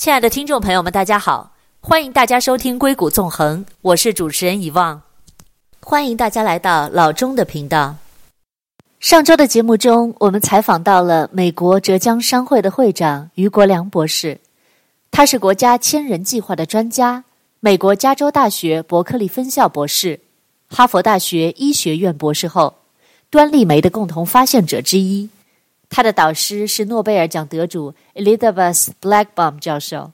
亲爱的听众朋友们，大家好，欢迎大家收听《硅谷纵横》，我是主持人遗忘，欢迎大家来到老钟的频道。上周的节目中，我们采访到了美国浙江商会的会长于国良博士，他是国家千人计划的专家，美国加州大学伯克利分校博士，哈佛大学医学院博士后，端粒酶的共同发现者之一。他的导师是诺贝尔奖得主 Elizabeth Blackbaum 教授。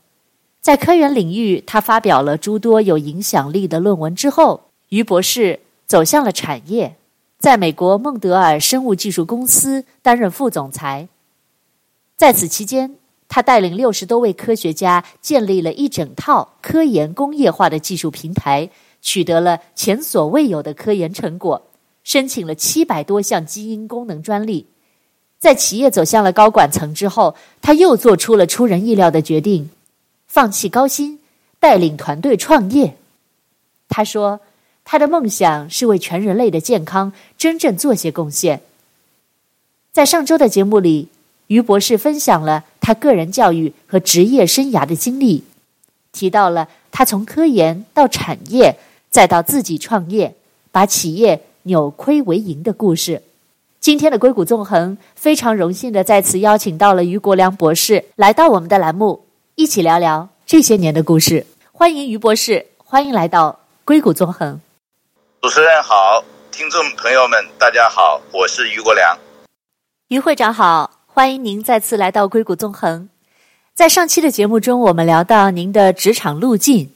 在科研领域，他发表了诸多有影响力的论文之后，于博士走向了产业，在美国孟德尔生物技术公司担任副总裁。在此期间，他带领六十多位科学家建立了一整套科研工业化的技术平台，取得了前所未有的科研成果，申请了七百多项基因功能专利。在企业走向了高管层之后，他又做出了出人意料的决定，放弃高薪，带领团队创业。他说，他的梦想是为全人类的健康真正做些贡献。在上周的节目里，俞博士分享了他个人教育和职业生涯的经历，提到了他从科研到产业，再到自己创业，把企业扭亏为盈的故事。今天的硅谷纵横非常荣幸的再次邀请到了于国良博士来到我们的栏目，一起聊聊这些年的故事。欢迎于博士，欢迎来到硅谷纵横。主持人好，听众朋友们大家好，我是于国良。于会长好，欢迎您再次来到硅谷纵横。在上期的节目中，我们聊到您的职场路径，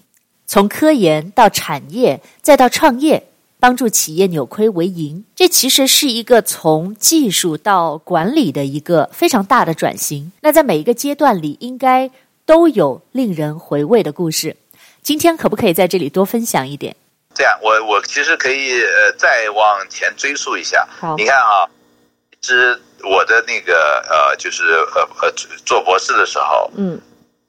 从科研到产业，再到创业。帮助企业扭亏为盈，这其实是一个从技术到管理的一个非常大的转型。那在每一个阶段里，应该都有令人回味的故事。今天可不可以在这里多分享一点？这样，我我其实可以呃再往前追溯一下。好，你看啊，是我的那个呃，就是呃呃做博士的时候，嗯，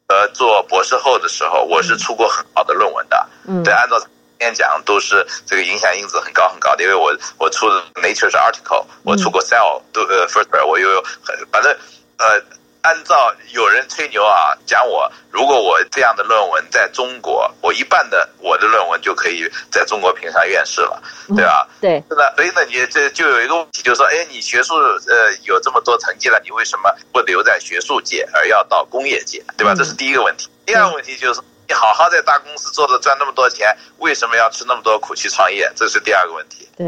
呃做博士后的时候，我是出过很好的论文的。嗯，对，按照。演讲都是这个影响因子很高很高的，因为我我出的 Nature 是 article，我出过 Cell 都呃 First，我又有很反正呃，按照有人吹牛啊，讲我如果我这样的论文在中国，我一半的我的论文就可以在中国评上院士了，对吧？对。是的，所以呢，你这就有一个问题，就是说，哎，你学术呃有这么多成绩了，你为什么不留在学术界，而要到工业界，对吧？这是第一个问题。第二个问题就是。你好好在大公司做的赚那么多钱，为什么要吃那么多苦去创业？这是第二个问题。对。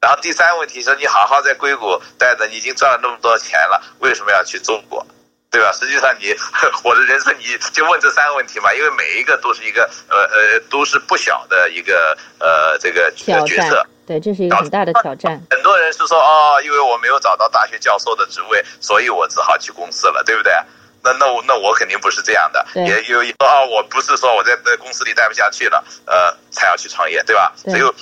然后第三个问题是，你好好在硅谷待着，你已经赚了那么多钱了，为什么要去中国？对吧？实际上你，你我的人生，你就问这三个问题嘛，因为每一个都是一个呃呃，都是不小的一个呃这个角色。对，这是一个很大的挑战。很多人是说哦，因为我没有找到大学教授的职位，所以我只好去公司了，对不对？那那我那我肯定不是这样的，也有说啊，我不是说我在在公司里待不下去了，呃，才要去创业，对吧？对，所以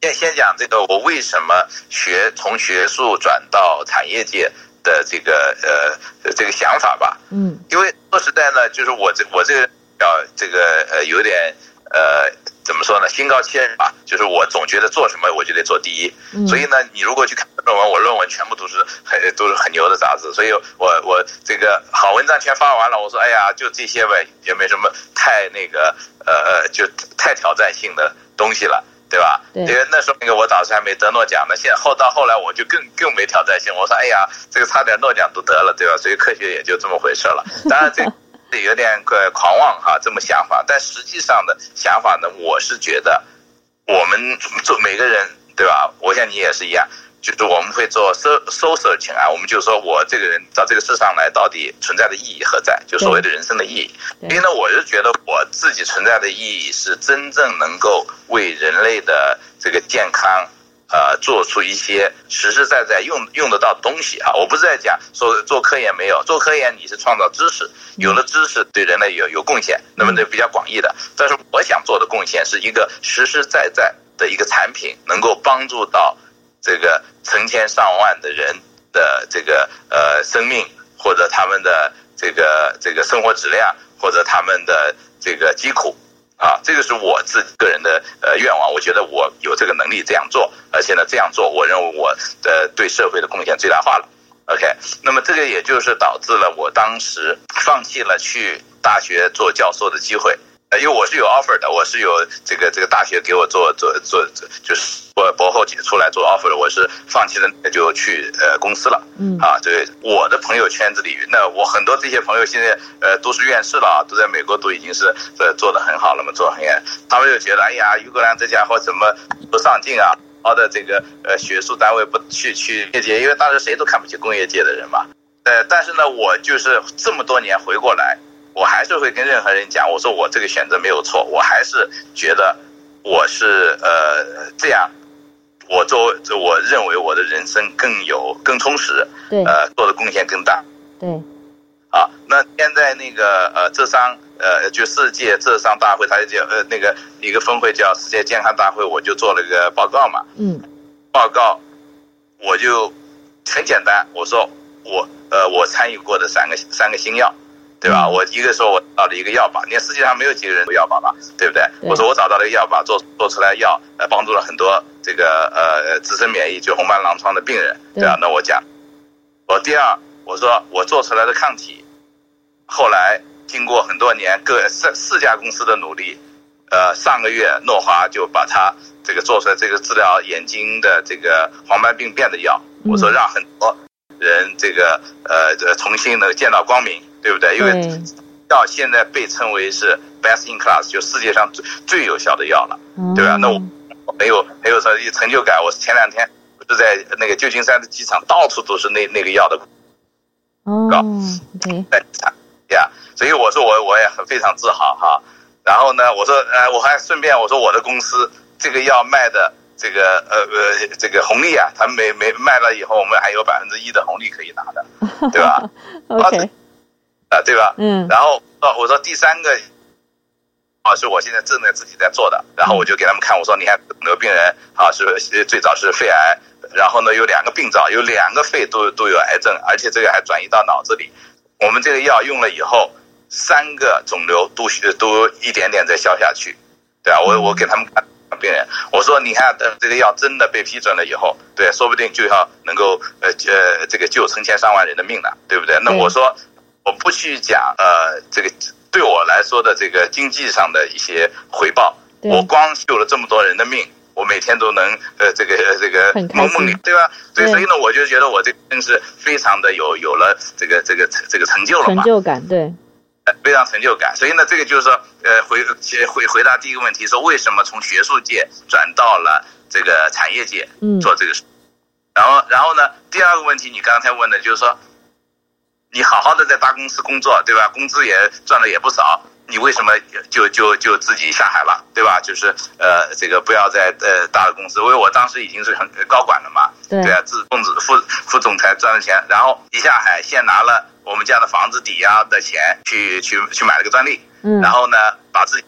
先先讲这个，我为什么学从学术转到产业界的这个呃这个想法吧。嗯，因为说实在呢，就是我这我这个要这个呃有点呃。怎么说呢？心高气傲吧，就是我总觉得做什么我就得做第一。嗯、所以呢，你如果去看论文，我论文全部都是很都是很牛的杂志。所以我我这个好文章全发完了，我说哎呀，就这些呗，也没什么太那个呃呃，就太挑战性的东西了，对吧？对。因为那时候那个我导师还没得诺奖呢，现后到后来我就更更没挑战性。我说哎呀，这个差点诺奖都得了，对吧？所以科学也就这么回事了。当然这。有点个狂妄哈，这么想法，但实际上的想法呢，我是觉得，我们做每个人对吧？我想你也是一样，就是我们会做 soul searching 啊，我们就说我这个人到这个世上来到底存在的意义何在？就所谓的人生的意义。因为呢，我是觉得我自己存在的意义是真正能够为人类的这个健康。呃，做出一些实实在在用用得到的东西啊！我不是在讲说做科研没有做科研，你是创造知识，有了知识对人类有有贡献，那么这比较广义的。但是我想做的贡献是一个实实在在的一个产品，能够帮助到这个成千上万的人的这个呃生命，或者他们的这个这个生活质量，或者他们的这个疾苦。啊，这个是我自己个人的呃愿望，我觉得我有这个能力这样做，而且呢这样做，我认为我的对社会的贡献最大化了。OK，那么这个也就是导致了我当时放弃了去大学做教授的机会。因为我是有 offer 的，我是有这个这个大学给我做做做，就是我博后解出来做 offer 的，我是放弃了，就去呃公司了。嗯啊，对，我的朋友圈子里，那我很多这些朋友现在呃都是院士了，都在美国都已经是呃做的很好了嘛，做得很远。他们就觉得，哎呀，于国良这家伙怎么不上进啊？好的这个呃学术单位不去去业界，因为当时谁都看不起工业界的人嘛。呃，但是呢，我就是这么多年回过来。我还是会跟任何人讲，我说我这个选择没有错，我还是觉得我是呃这样，我作为我认为我的人生更有更充实，对，呃做的贡献更大，对，啊，那现在那个呃浙商呃就世界浙商大会，它就叫呃那个一个峰会叫世界健康大会，我就做了个报告嘛，嗯，报告我就很简单，我说我呃我参与过的三个三个新药。对吧？我一个说，我找了一个药吧，你看世界上没有几个人有药吧吧，对不对？对我说我找到了一个药吧，做做出来药，呃，帮助了很多这个呃自身免疫就红斑狼疮的病人，对吧？那我讲，我第二，我说我做出来的抗体，后来经过很多年各四四家公司的努力，呃，上个月诺华就把它这个做出来这个治疗眼睛的这个黄斑病变的药，我说让很多人这个呃这重新能见到光明。对不对？因为药现在被称为是 best in class，就世界上最最有效的药了，对吧？那我没有没有说一成就感。我前两天不是在那个旧金山的机场，到处都是那那个药的广告，在机场呀。所以我说我我也很非常自豪哈。然后呢，我说呃，我还顺便我说我的公司这个药卖的这个呃呃这个红利啊，它没没卖了以后，我们还有百分之一的红利可以拿的，对吧？OK。啊，对吧？嗯，然后哦，我说第三个啊，是我现在正在自己在做的，然后我就给他们看，我说你看，那个病人啊，是最早是肺癌，然后呢有两个病灶，有两个肺都都有癌症，而且这个还转移到脑子里。我们这个药用了以后，三个肿瘤都都一点点在消下去，对啊，我我给他们看病人，我说你看，等这个药真的被批准了以后，对，说不定就要能够呃呃这个救成千上万人的命了，对不对？那我说。我不去讲呃，这个对我来说的这个经济上的一些回报，我光救了这么多人的命，我每天都能呃这个这个梦梦里对吧？对，所以呢，我就觉得我这真是非常的有有了这个这个这个成就了嘛，成就感对，非常成就感。所以呢，这个就是说呃回回回答第一个问题，说为什么从学术界转到了这个产业界做这个事，嗯，然后然后呢，第二个问题你刚才问的就是说。你好好的在大公司工作，对吧？工资也赚的也不少，你为什么就就就自己下海了，对吧？就是呃，这个不要在呃大的公司，因为我当时已经是很高管了嘛，对，对啊，自公子副副总裁赚的钱，然后一下海，先拿了我们家的房子抵押的钱去去去买了个专利，嗯，然后呢，把自己。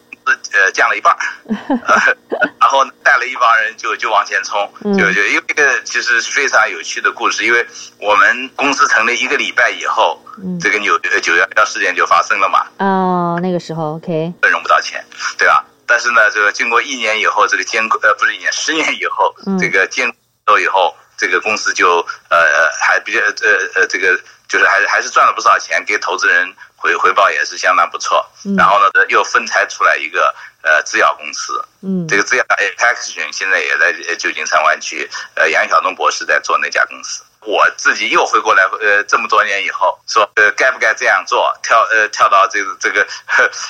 呃，降了一半儿，然后带了一帮人就就往前冲，就就因为这个其实是非常有趣的故事，因为我们公司成立一个礼拜以后，这个纽约九幺幺事件就发生了嘛。哦，那个时候 OK，融不到钱，对吧？但是呢，这个经过一年以后，这个监呃不是一年，十年以后，这个监督以后，这个公司就呃还比较呃呃这个就是还还是赚了不少钱给投资人。回回报也是相当不错，然后呢，又分拆出来一个呃制药公司，嗯，这个制药 Apexigen 现在也在旧金山湾区，呃，杨晓东博士在做那家公司。我自己又回过来，呃，这么多年以后，说呃，该不该这样做？跳呃，跳到这个这个，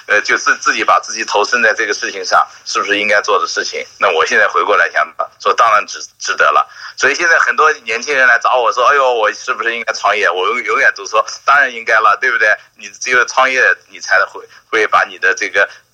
呃，就是自己把自己投身在这个事情上，是不是应该做的事情？那我现在回过来想说，当然值值得了。所以现在很多年轻人来找我说，哎呦，我是不是应该创业？我永永远都说，当然应该了，对不对？你只有创业，你才会会把你的这个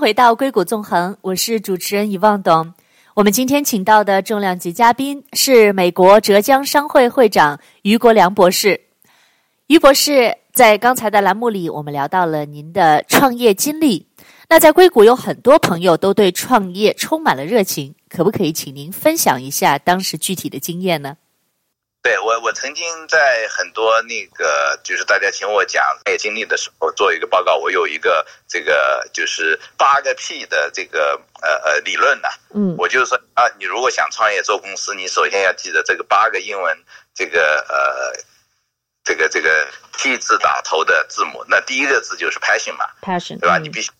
回到硅谷纵横，我是主持人遗忘董。我们今天请到的重量级嘉宾是美国浙江商会会长于国良博士。于博士，在刚才的栏目里，我们聊到了您的创业经历。那在硅谷有很多朋友都对创业充满了热情，可不可以请您分享一下当时具体的经验呢？对，我，我曾经在很多那个就是大家请我讲创业经历的时候做一个报告，我有一个这个就是八个 P 的这个呃呃理论呢。嗯，我就是说啊，你如果想创业做公司，你首先要记得这个八个英文这个呃这个这个 T 字打头的字母。那第一个字就是 passion 嘛，passion 对吧？嗯，你必须。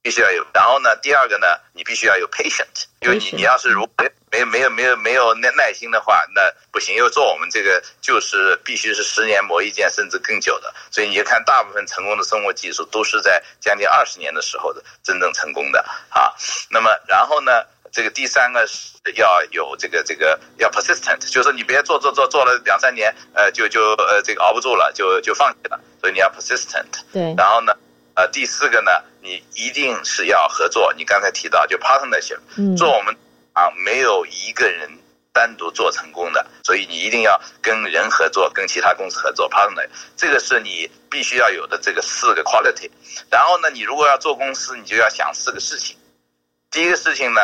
必须要有，然后呢，第二个呢，你必须要有 patient，因为你你要是如没没有没有没有没有耐耐心的话，那不行。因为做我们这个就是必须是十年磨一剑，甚至更久的。所以你就看大部分成功的生活技术都是在将近二十年的时候的真正成功的啊。那么然后呢，这个第三个是要有这个这个要 persistent，就是你别做做做做了两三年，呃，就就呃这个熬不住了，就就放弃了。所以你要 persistent。对。然后呢？呃，第四个呢，你一定是要合作。你刚才提到就 partnership，做我们啊，没有一个人单独做成功的，所以你一定要跟人合作，跟其他公司合作 partner，这个是你必须要有的这个四个 quality。然后呢，你如果要做公司，你就要想四个事情。第一个事情呢，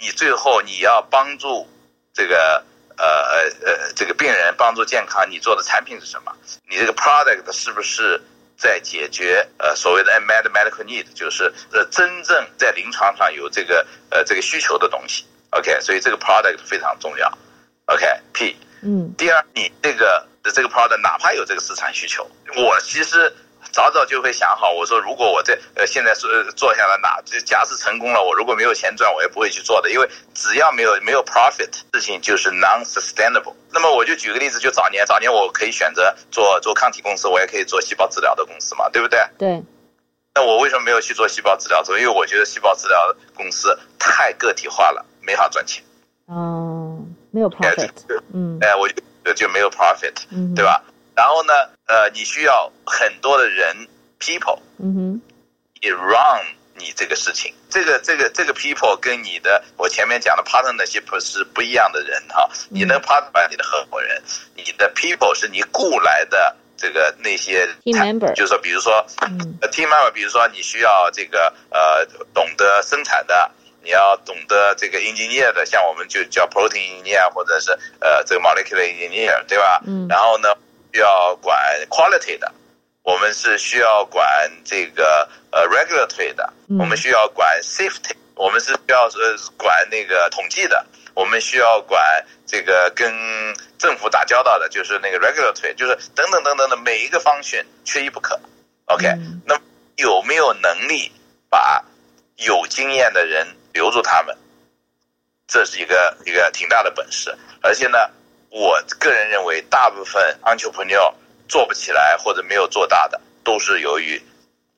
你最后你要帮助这个呃呃呃这个病人帮助健康，你做的产品是什么？你这个 product 是不是？在解决呃所谓的 unmet medical need，就是呃真正在临床上有这个呃这个需求的东西，OK，所以这个 product 非常重要，OK，P，嗯，第二，你这个的这个 product 哪怕有这个市场需求，我其实。早早就会想好，我说如果我这呃现在是做下来哪，这假使成功了，我如果没有钱赚，我也不会去做的，因为只要没有没有 profit，事情就是 non-sustainable。那么我就举个例子，就早年早年我可以选择做做抗体公司，我也可以做细胞治疗的公司嘛，对不对？对。那我为什么没有去做细胞治疗？做，因为我觉得细胞治疗公司太个体化了，没法赚钱。哦，没有 profit。嗯。哎，我就就没有 profit，嗯，对吧？然后呢，呃，你需要很多的人，people，嗯哼，你 run 你这个事情，这个这个这个 people 跟你的我前面讲的 partnership 是不一样的人哈，你能 partner 你的合伙人，你的 people 是你雇来的这个那些 team member，就是说，比如说，嗯，team member，比如说你需要这个呃懂得生产的，你要懂得这个 engineer 的，像我们就叫 protein engineer 或者是呃这个 molecular engineer，对吧？嗯，然后呢？需要管 quality 的，我们是需要管这个呃 regulatory 的，我们需要管 safety，我们是需要呃管那个统计的，我们需要管这个跟政府打交道的，就是那个 regulatory，就是等等等等的每一个方选缺一不可。OK，那有没有能力把有经验的人留住他们？这是一个一个挺大的本事，而且呢。我个人认为，大部分 entrepreneur 做不起来或者没有做大的，都是由于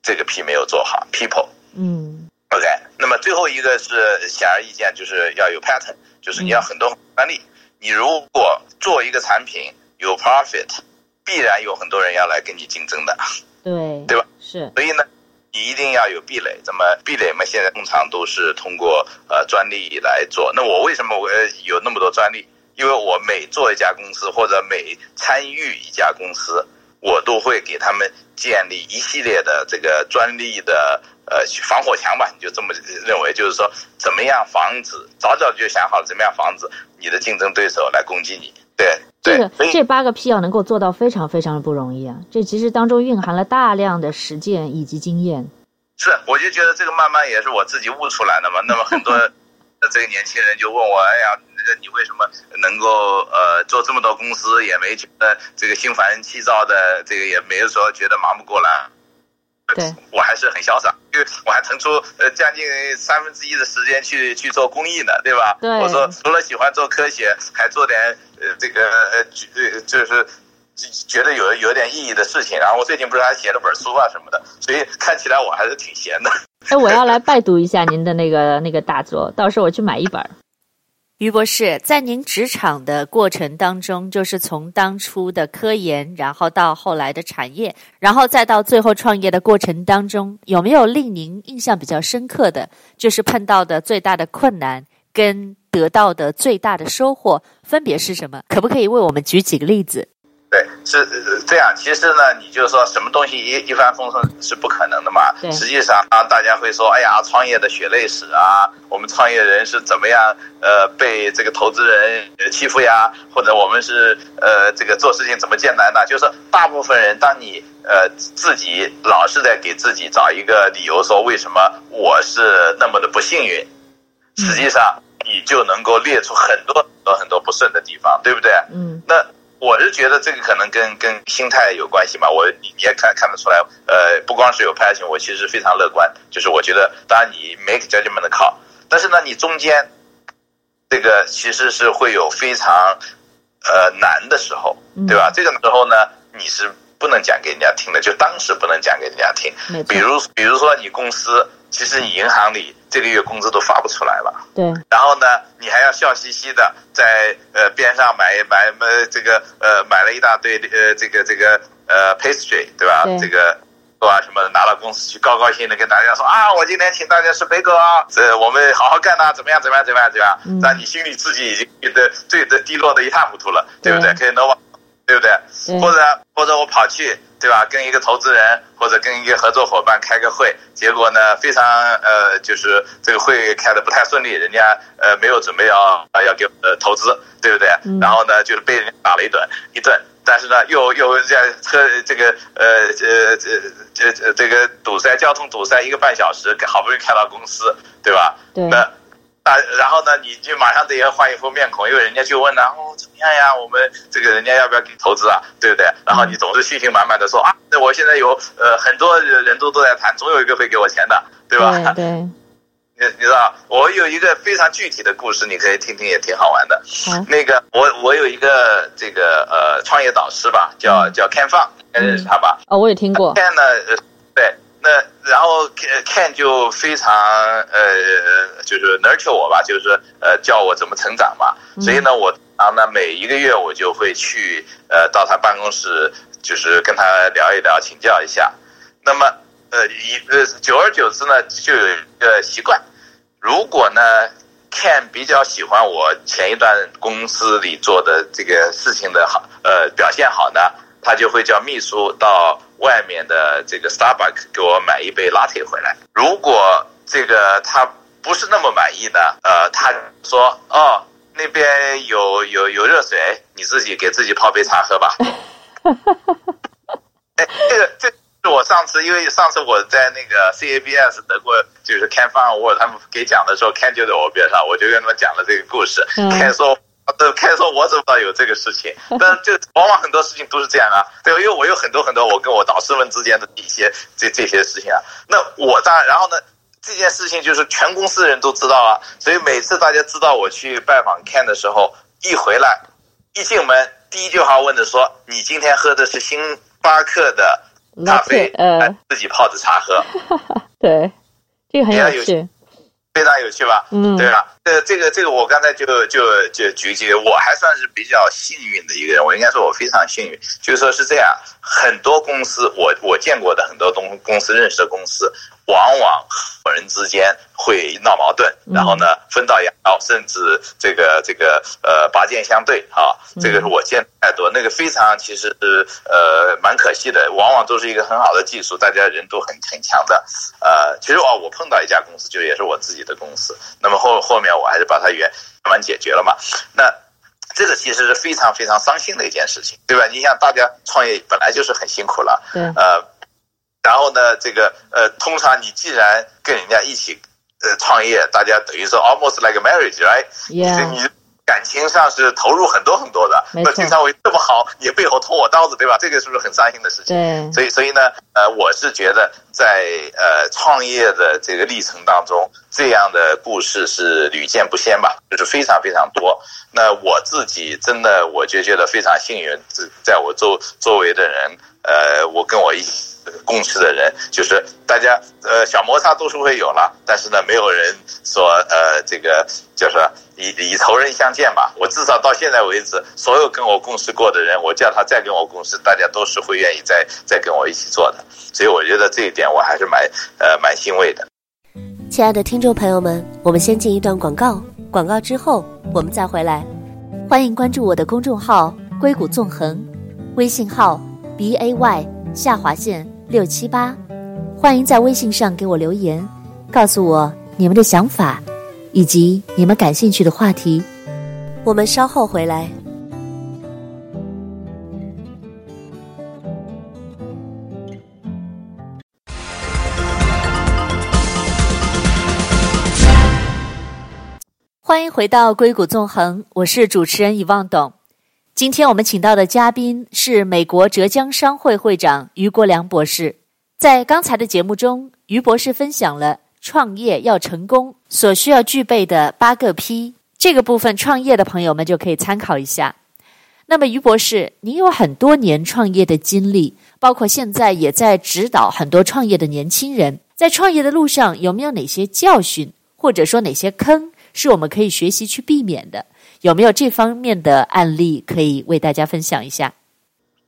这个 P 没有做好。People，嗯，OK。那么最后一个是显而易见，就是要有 pattern，就是你要很多专利。你如果做一个产品有 profit，必然有很多人要来跟你竞争的，对，对吧？是。所以呢，你你一定要有壁垒。怎么壁垒嘛？现在通常都是通过呃专利来做。那我为什么我有那么多专利？因为我每做一家公司或者每参与一家公司，我都会给他们建立一系列的这个专利的呃防火墙吧，你就这么认为，就是说怎么样防止，早早就想好了怎么样防止你的竞争对手来攻击你。对，对这个这八个 P 要能够做到非常非常的不容易啊，这其实当中蕴含了大量的实践以及经验。是，我就觉得这个慢慢也是我自己悟出来的嘛。那么很多 这个年轻人就问我，哎呀。那个你为什么能够呃做这么多公司，也没觉得这个心烦气躁的，这个也没有说觉得忙不过来。对，我还是很潇洒，因为我还腾出呃将近三分之一的时间去去做公益呢，对吧？对。我说除了喜欢做科学，还做点呃这个呃就是觉得有有点意义的事情。然后我最近不是还写了本书啊什么的，所以看起来我还是挺闲的。哎，我要来拜读一下您的那个那个大作，到时候我去买一本。于博士，在您职场的过程当中，就是从当初的科研，然后到后来的产业，然后再到最后创业的过程当中，有没有令您印象比较深刻的，就是碰到的最大的困难跟得到的最大的收获分别是什么？可不可以为我们举几个例子？对，是这样。其实呢，你就说什么东西一一帆风顺是不可能的嘛。实际上啊，大家会说，哎呀，创业的血泪史啊，我们创业人是怎么样呃被这个投资人欺负呀，或者我们是呃这个做事情怎么艰难呢？就是大部分人，当你呃自己老是在给自己找一个理由，说为什么我是那么的不幸运，实际上你就能够列出很多很多很多不顺的地方，对不对？嗯，那。我是觉得这个可能跟跟心态有关系嘛，我你你也看看得出来，呃，不光是有 passion，我其实非常乐观，就是我觉得，当然你 make judgment 的 call，但是呢，你中间这个其实是会有非常呃难的时候，对吧？嗯、这个时候呢，你是不能讲给人家听的，就当时不能讲给人家听。比如比如说你公司。其实你银行里这个月工资都发不出来了，对。然后呢，你还要笑嘻嘻的在呃边上买买买这个呃买了一大堆呃这个这个呃 pastry 对吧？对这个啊什么拿到公司去高高兴兴的跟大家说啊，我今天请大家吃贝果啊，这我们好好干呐，怎么样怎么样怎么样怎么样？嗯。但你心里自己已经觉得最的低落的一塌糊涂了，对，对不对？可以能往。对不对？对或者或者我跑去，对吧？跟一个投资人或者跟一个合作伙伴开个会，结果呢，非常呃，就是这个会开得不太顺利，人家呃没有准备要要给呃投资，对不对？嗯、然后呢，就是被人家打了一顿一顿，但是呢，又又在车这个呃呃这这这个堵塞交通堵塞一个半小时，好不容易开到公司，对吧？对。那。啊，然后呢，你就马上得要换一副面孔，因为人家就问了，哦，怎么样呀？我们这个人家要不要给投资啊？对不对？然后你总是信心满满的说啊，那我现在有呃很多人都都在谈，总有一个会给我钱的，对吧？对。对 你你知道，我有一个非常具体的故事，你可以听听，也挺好玩的。嗯。那个，我我有一个这个呃创业导师吧，叫叫 Ken Fang，认识他吧？哦，我也听过。Ken 呢，对。那然后 Ken 就非常呃，就是 nurture 我吧，就是呃教我怎么成长嘛。所以呢，我啊那每一个月我就会去呃到他办公室，就是跟他聊一聊，请教一下。那么呃一呃久而久之呢，就有一个习惯，如果呢 Ken 比较喜欢我前一段公司里做的这个事情的好呃表现好呢，他就会叫秘书到。外面的这个 Starbucks 给我买一杯 Latte 回来。如果这个他不是那么满意呢，呃，他说哦，那边有有有热水，你自己给自己泡杯茶喝吧。哎，这个这是我上次，因为上次我在那个 CABS 得过，就是 Ken Fang Award 他们给讲的时候，Ken 就在我边上，我就跟他们讲了这个故事。Ken 说。都 开始说，我怎么知道有这个事情？但就往往很多事情都是这样啊，对，因为我有很多很多我跟我导师们之间的一些这这些事情啊。那我当然，然后呢，这件事情就是全公司人都知道啊，所以每次大家知道我去拜访 Ken 的时候，一回来，一进门，第一句话问的说：“你今天喝的是星巴克的咖啡，呃，自己泡的茶喝？” 对，这个很有趣。非常有趣吧？嗯，对吧？这，这个这个我刚才就就就举几个，我还算是比较幸运的一个人，我应该说我非常幸运，就是说是这样，很多公司我我见过的很多东公司认识的公司。往往合伙人之间会闹矛盾，然后呢，分道扬镳，甚至这个这个呃拔剑相对啊，这个是我见太多。那个非常其实是呃蛮可惜的，往往都是一个很好的技术，大家人都很很强的。呃，其实哦，我碰到一家公司，就也是我自己的公司，那么后后面我还是把它圆慢慢解决了嘛。那这个其实是非常非常伤心的一件事情，对吧？你想大家创业本来就是很辛苦了，对，呃。然后呢，这个呃，通常你既然跟人家一起呃创业，大家等于说 almost like a marriage，right？Yeah. 你感情上是投入很多很多的。那经常会这么好，你背后捅我刀子，对吧？这个是不是很伤心的事情？对。所以，所以呢，呃，我是觉得在呃创业的这个历程当中，这样的故事是屡见不鲜吧，就是非常非常多。那我自己真的我就觉得非常幸运，在我周周围的人，呃，我跟我一起。共事的人就是大家，呃，小摩擦都是会有了，但是呢，没有人说，呃，这个就是以以仇人相见吧。我至少到现在为止，所有跟我共事过的人，我叫他再跟我共事，大家都是会愿意再再跟我一起做的。所以我觉得这一点我还是蛮呃蛮欣慰的。亲爱的听众朋友们，我们先进一段广告。广告之后我们再回来。欢迎关注我的公众号“硅谷纵横”，微信号 b a y 下划线六七八。欢迎在微信上给我留言，告诉我你们的想法以及你们感兴趣的话题。我们稍后回来。欢迎回到硅谷纵横，我是主持人遗忘董。今天我们请到的嘉宾是美国浙江商会会长于国良博士。在刚才的节目中，于博士分享了创业要成功所需要具备的八个 P，这个部分创业的朋友们就可以参考一下。那么于博士，您有很多年创业的经历，包括现在也在指导很多创业的年轻人，在创业的路上有没有哪些教训，或者说哪些坑？是我们可以学习去避免的，有没有这方面的案例可以为大家分享一下？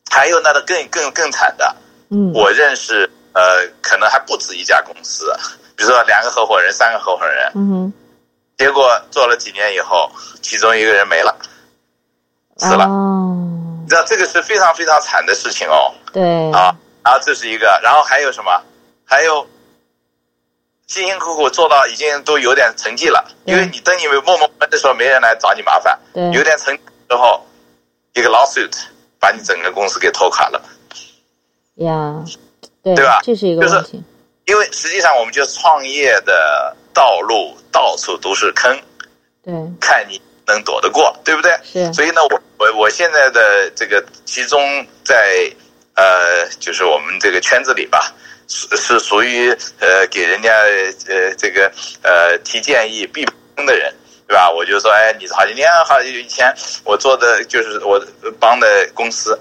还有那个更更更惨的，嗯，我认识呃，可能还不止一家公司，比如说两个合伙人、三个合伙人，嗯哼，结果做了几年以后，其中一个人没了，死了，哦，你知道这个是非常非常惨的事情哦，对，啊，然后这是一个，然后还有什么？还有。辛辛苦苦做到已经都有点成绩了，因为你等你默默的时候，没人来找你麻烦。有点成绩之后，一个 lawsuit 把你整个公司给拖垮了。呀，对，对吧？这是一个问题。因为实际上我们就创业的道路到处都是坑，对，看你能躲得过，对不对？是。所以呢，我我我现在的这个其中在呃，就是我们这个圈子里吧。是是属于呃给人家呃这个呃提建议避坑的人，对吧？我就说，哎，你好几年好以前我做的就是我帮的公司，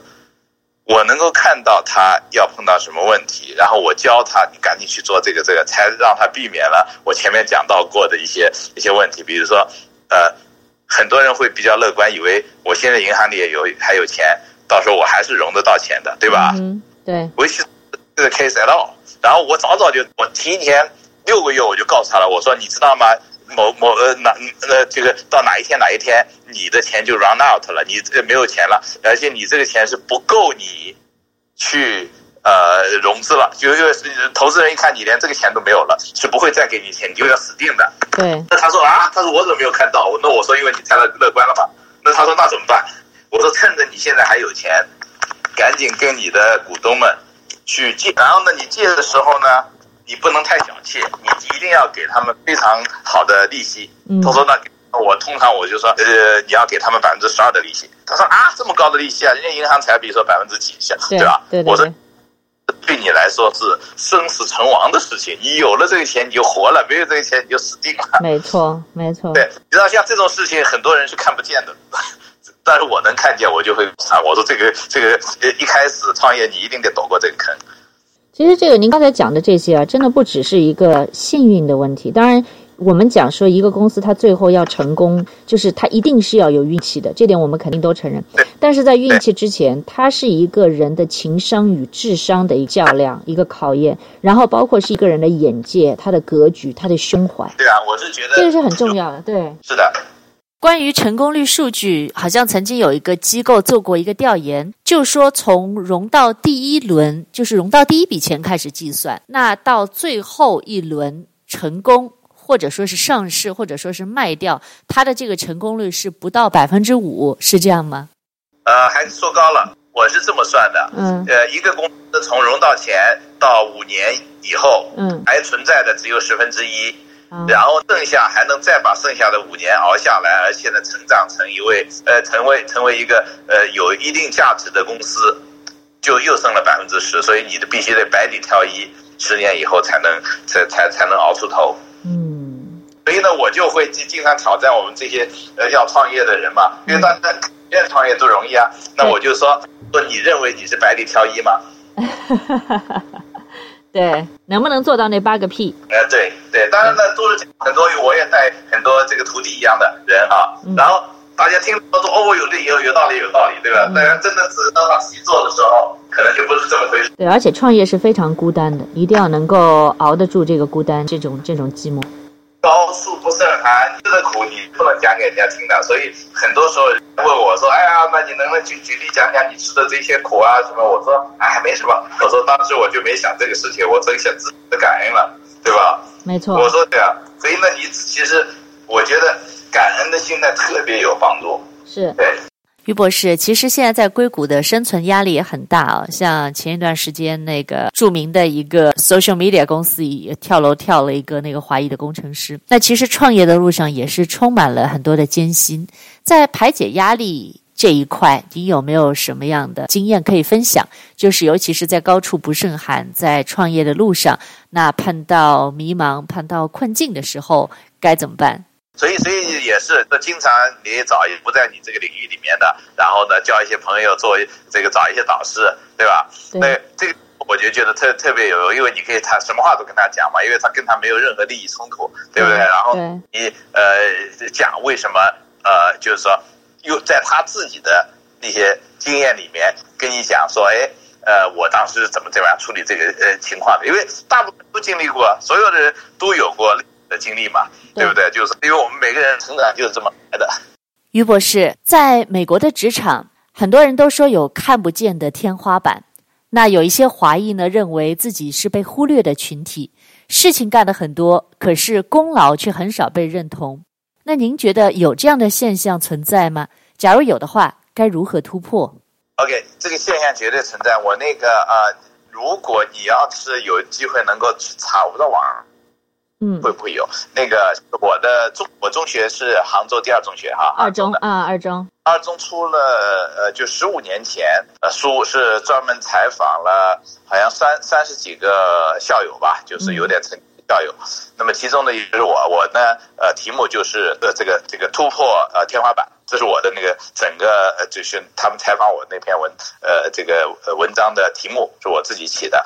我能够看到他要碰到什么问题，然后我教他，你赶紧去做这个这个，才让他避免了我前面讲到过的一些一些问题。比如说，呃，很多人会比较乐观，以为我现在银行里也有还有钱，到时候我还是融得到钱的，对吧？嗯，对。我其实这个 case at all。然后我早早就，我提前六个月我就告诉他了，我说你知道吗？某某呃哪呃这个到哪一天哪一天你的钱就 run out 了，你这没有钱了，而且你这个钱是不够你去呃融资了，就因为投资人一看你连这个钱都没有了，是不会再给你钱，你就要死定的。对。那他说啊，他说我怎么没有看到？那我说因为你太乐乐观了嘛。那他说那怎么办？我说趁着你现在还有钱，赶紧跟你的股东们。去借，然后呢，你借的时候呢，你不能太小气，你一定要给他们非常好的利息。嗯，他说那我通常我就说，呃，你要给他们百分之十二的利息。他说啊，这么高的利息啊，人家银行才比如说百分之几下，对吧？对，对，对，我说对你来说是生死存亡的事情，你有了这个钱你就活了，没有这个钱你就死定了。没错，没错。对，你知道像这种事情，很多人是看不见的。但是我能看见，我就会啊，我说这个这个一开始创业，你一定得躲过这个坑。其实这个您刚才讲的这些啊，真的不只是一个幸运的问题。当然，我们讲说一个公司它最后要成功，就是它一定是要有运气的，这点我们肯定都承认。但是在运气之前，它是一个人的情商与智商的一个较量，一个考验，然后包括是一个人的眼界、他的格局、他的胸怀。对啊，我是觉得这个是很重要的。对，是的。关于成功率数据，好像曾经有一个机构做过一个调研，就说从融到第一轮，就是融到第一笔钱开始计算，那到最后一轮成功，或者说是上市，或者说是卖掉，它的这个成功率是不到百分之五，是这样吗？呃，还是说高了，我是这么算的。嗯，呃，一个公司从融到钱到五年以后，嗯，还存在的只有十分之一。然后剩下还能再把剩下的五年熬下来，而且呢，成长成一位呃，成为成为一个呃有一定价值的公司，就又剩了百分之十，所以你的必须得百里挑一，十年以后才能才才才能熬出头。嗯，所以呢，我就会经经常挑战我们这些呃要创业的人嘛，因为大家愿创业都容易啊，那我就说说你认为你是百里挑一吗？对，能不能做到那八个 P？呃，对对，当然呢，都是很多，我也带很多这个徒弟一样的人啊。嗯、然后大家听说说哦，有理有有道理有道理，对吧？但是、嗯，真的是到他自己做的时候，可能就不是这么回事。对，而且创业是非常孤单的，一定要能够熬得住这个孤单，这种这种寂寞。高处不胜寒，你吃的苦你不能讲给人家听的。所以很多时候问我说：“哎呀，那你能不能举举例讲讲你吃的这些苦啊什么？”我说：“哎，没什么。”我说：“当时我就没想这个事情，我只想自己的感恩了，对吧？”没错。我说对啊，所以呢，你其实我觉得感恩的心态特别有帮助。是。对。于博士，其实现在在硅谷的生存压力也很大啊。像前一段时间，那个著名的一个 social media 公司也跳楼跳了一个那个华裔的工程师。那其实创业的路上也是充满了很多的艰辛。在排解压力这一块，你有没有什么样的经验可以分享？就是尤其是在高处不胜寒，在创业的路上，那碰到迷茫、碰到困境的时候，该怎么办？所以，所以也是，那经常你找也不在你这个领域里面的，然后呢，交一些朋友做这个，找一些导师，对吧？对。那这个我就觉得特特别有用，因为你可以他什么话都跟他讲嘛，因为他跟他没有任何利益冲突，对不对？对，然后你呃讲为什么呃，就是说又在他自己的那些经验里面跟你讲说，哎呃，我当时怎么怎么样处理这个呃情况的？因为大部分都经历过，所有的人都有过。的经历嘛，对不对？就是因为我们每个人成长就是这么来的。于博士，在美国的职场，很多人都说有看不见的天花板。那有一些华裔呢，认为自己是被忽略的群体，事情干得很多，可是功劳却很少被认同。那您觉得有这样的现象存在吗？假如有的话，该如何突破？OK，这个现象绝对存在。我那个呃，如果你要是有机会能够去查，我不知道网上。嗯，会不会有那个？我的中我中学是杭州第二中学哈，二中啊，二中，二中出了呃，就十五年前呃，书是专门采访了好像三三十几个校友吧，就是有点成绩校友。嗯、那么其中的也是我，我呢呃题目就是呃这个这个突破呃天花板，这是我的那个整个呃就是他们采访我那篇文呃这个文章的题目是我自己起的。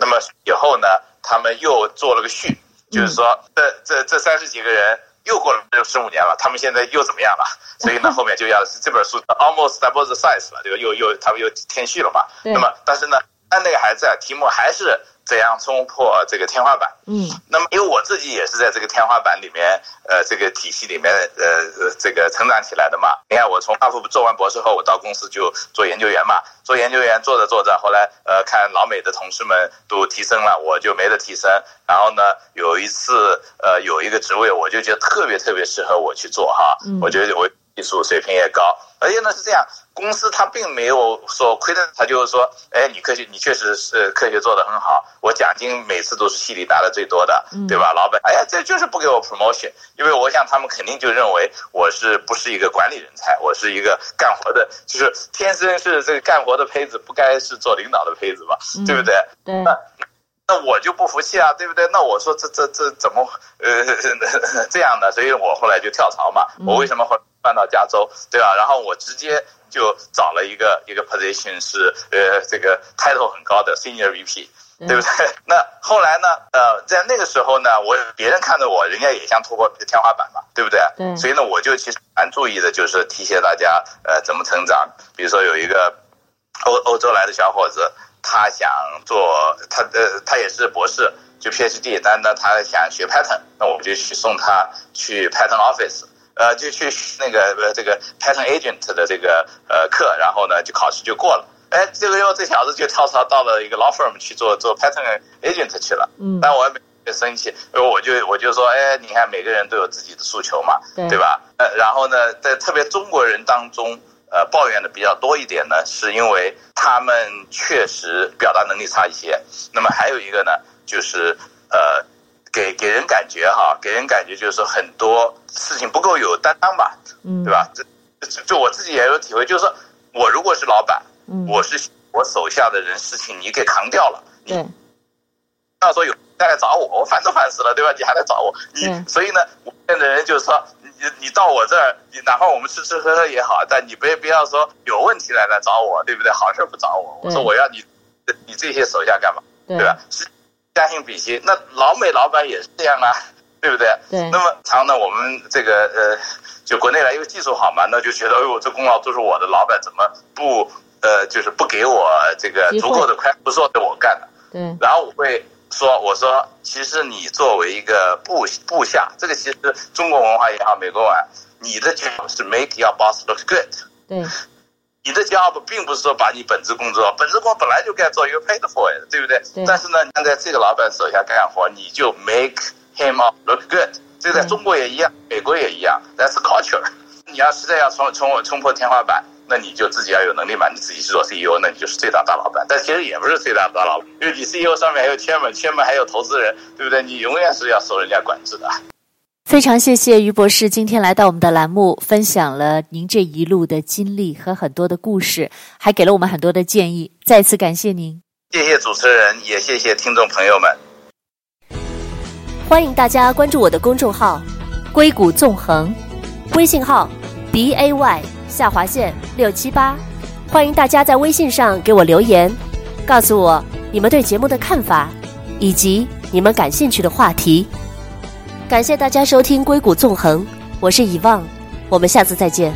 那么以后呢，他们又做了个序。就是说，这这这三十几个人又过了十五年了，他们现在又怎么样了？所以呢，后面就要这本书 almost double the size 了，这个又又他们又添续了嘛。那么，但是呢，但那个还在，题目还是。怎样冲破这个天花板？嗯，那么因为我自己也是在这个天花板里面，呃，这个体系里面，呃，这个成长起来的嘛。你看，我从哈佛做完博士后，我到公司就做研究员嘛。做研究员做着做着，后来呃，看老美的同事们都提升了，我就没得提升。然后呢，有一次呃，有一个职位，我就觉得特别特别适合我去做哈。嗯，我觉得我。技术水平也高，而且呢是这样，公司他并没有说亏的，他就是说，哎，你科学你确实是科学做得很好，我奖金每次都是系里拿的最多的，对吧？老板，哎呀，这就是不给我 promotion，因为我想他们肯定就认为我是不是一个管理人才，我是一个干活的，就是天生是这个干活的胚子，不该是做领导的胚子嘛，对不对？对。那我就不服气啊，对不对？那我说这这这怎么呃 这样的？所以我后来就跳槽嘛。我为什么会搬到加州？对吧？然后我直接就找了一个一个 position 是呃这个 title 很高的 senior VP，对不对？那后来呢？呃，在那个时候呢，我别人看着我，人家也想突破天花板嘛，对不对？对。所以呢，我就其实蛮注意的，就是提醒大家呃怎么成长。比如说有一个欧欧洲来的小伙子。他想做他呃，他也是博士，就 PhD，但呢，他想学 Python，那我就去送他去 Python Office，呃，就去那个呃这个 Python Agent 的这个呃课，然后呢就考试就过了。哎，这个又，这小子就跳槽到了一个 law firm 去做做 Python Agent 去了。嗯，但我也没生气，因为我就我就说，哎，你看每个人都有自己的诉求嘛，对，对吧？呃，然后呢，在特别中国人当中。呃，抱怨的比较多一点呢，是因为他们确实表达能力差一些。那么还有一个呢，就是呃，给给人感觉哈，给人感觉就是说很多事情不够有担当吧，嗯，对吧？这就，我自己也有体会，就是说我如果是老板，嗯，我是我手下的人事情你给扛掉了，对，到时候有再来找我，我烦都烦死了，对吧？你还来找我，你所以呢，我现在的人就是说。你你到我这儿，你哪怕我们吃吃喝喝也好，但你别不要说有问题来来找我，对不对？好事不找我，我说我要你，你这些手下干嘛？对，对吧？是将心比心，那老美老板也是这样啊，对不对？对。那么常呢，我们这个呃，就国内来，因为技术好嘛，那就觉得哎呦，这功劳都是我的，老板怎么不呃，就是不给我这个足够的快，不是说给我干的。对。然后我会。说，我说，其实你作为一个部部下，这个其实中国文化也好，美国文化，你的 job 是 make your boss look good。对。你的 job 并不是说把你本职工作，本职工作本来就该做一个 paid for it，对不对？对。但是呢，你站在这个老板手下干活，你就 make him look good。这在中国也一样，美国也一样，that's culture。你要实在要冲冲冲破天花板，那你就自己要有能力嘛，你自己去做 CEO，那你就是最大大老板。但其实也不是最大大老板，因为你 CEO 上面还有 chairman，chairman 还有投资人，对不对？你永远是要受人家管制的。非常谢谢于博士今天来到我们的栏目，分享了您这一路的经历和很多的故事，还给了我们很多的建议。再次感谢您，谢谢主持人，也谢谢听众朋友们。欢迎大家关注我的公众号“硅谷纵横”，微信号 b a y 下划线六七八。欢迎大家在微信上给我留言，告诉我你们对节目的看法，以及你们感兴趣的话题。感谢大家收听《硅谷纵横》，我是以望，我们下次再见。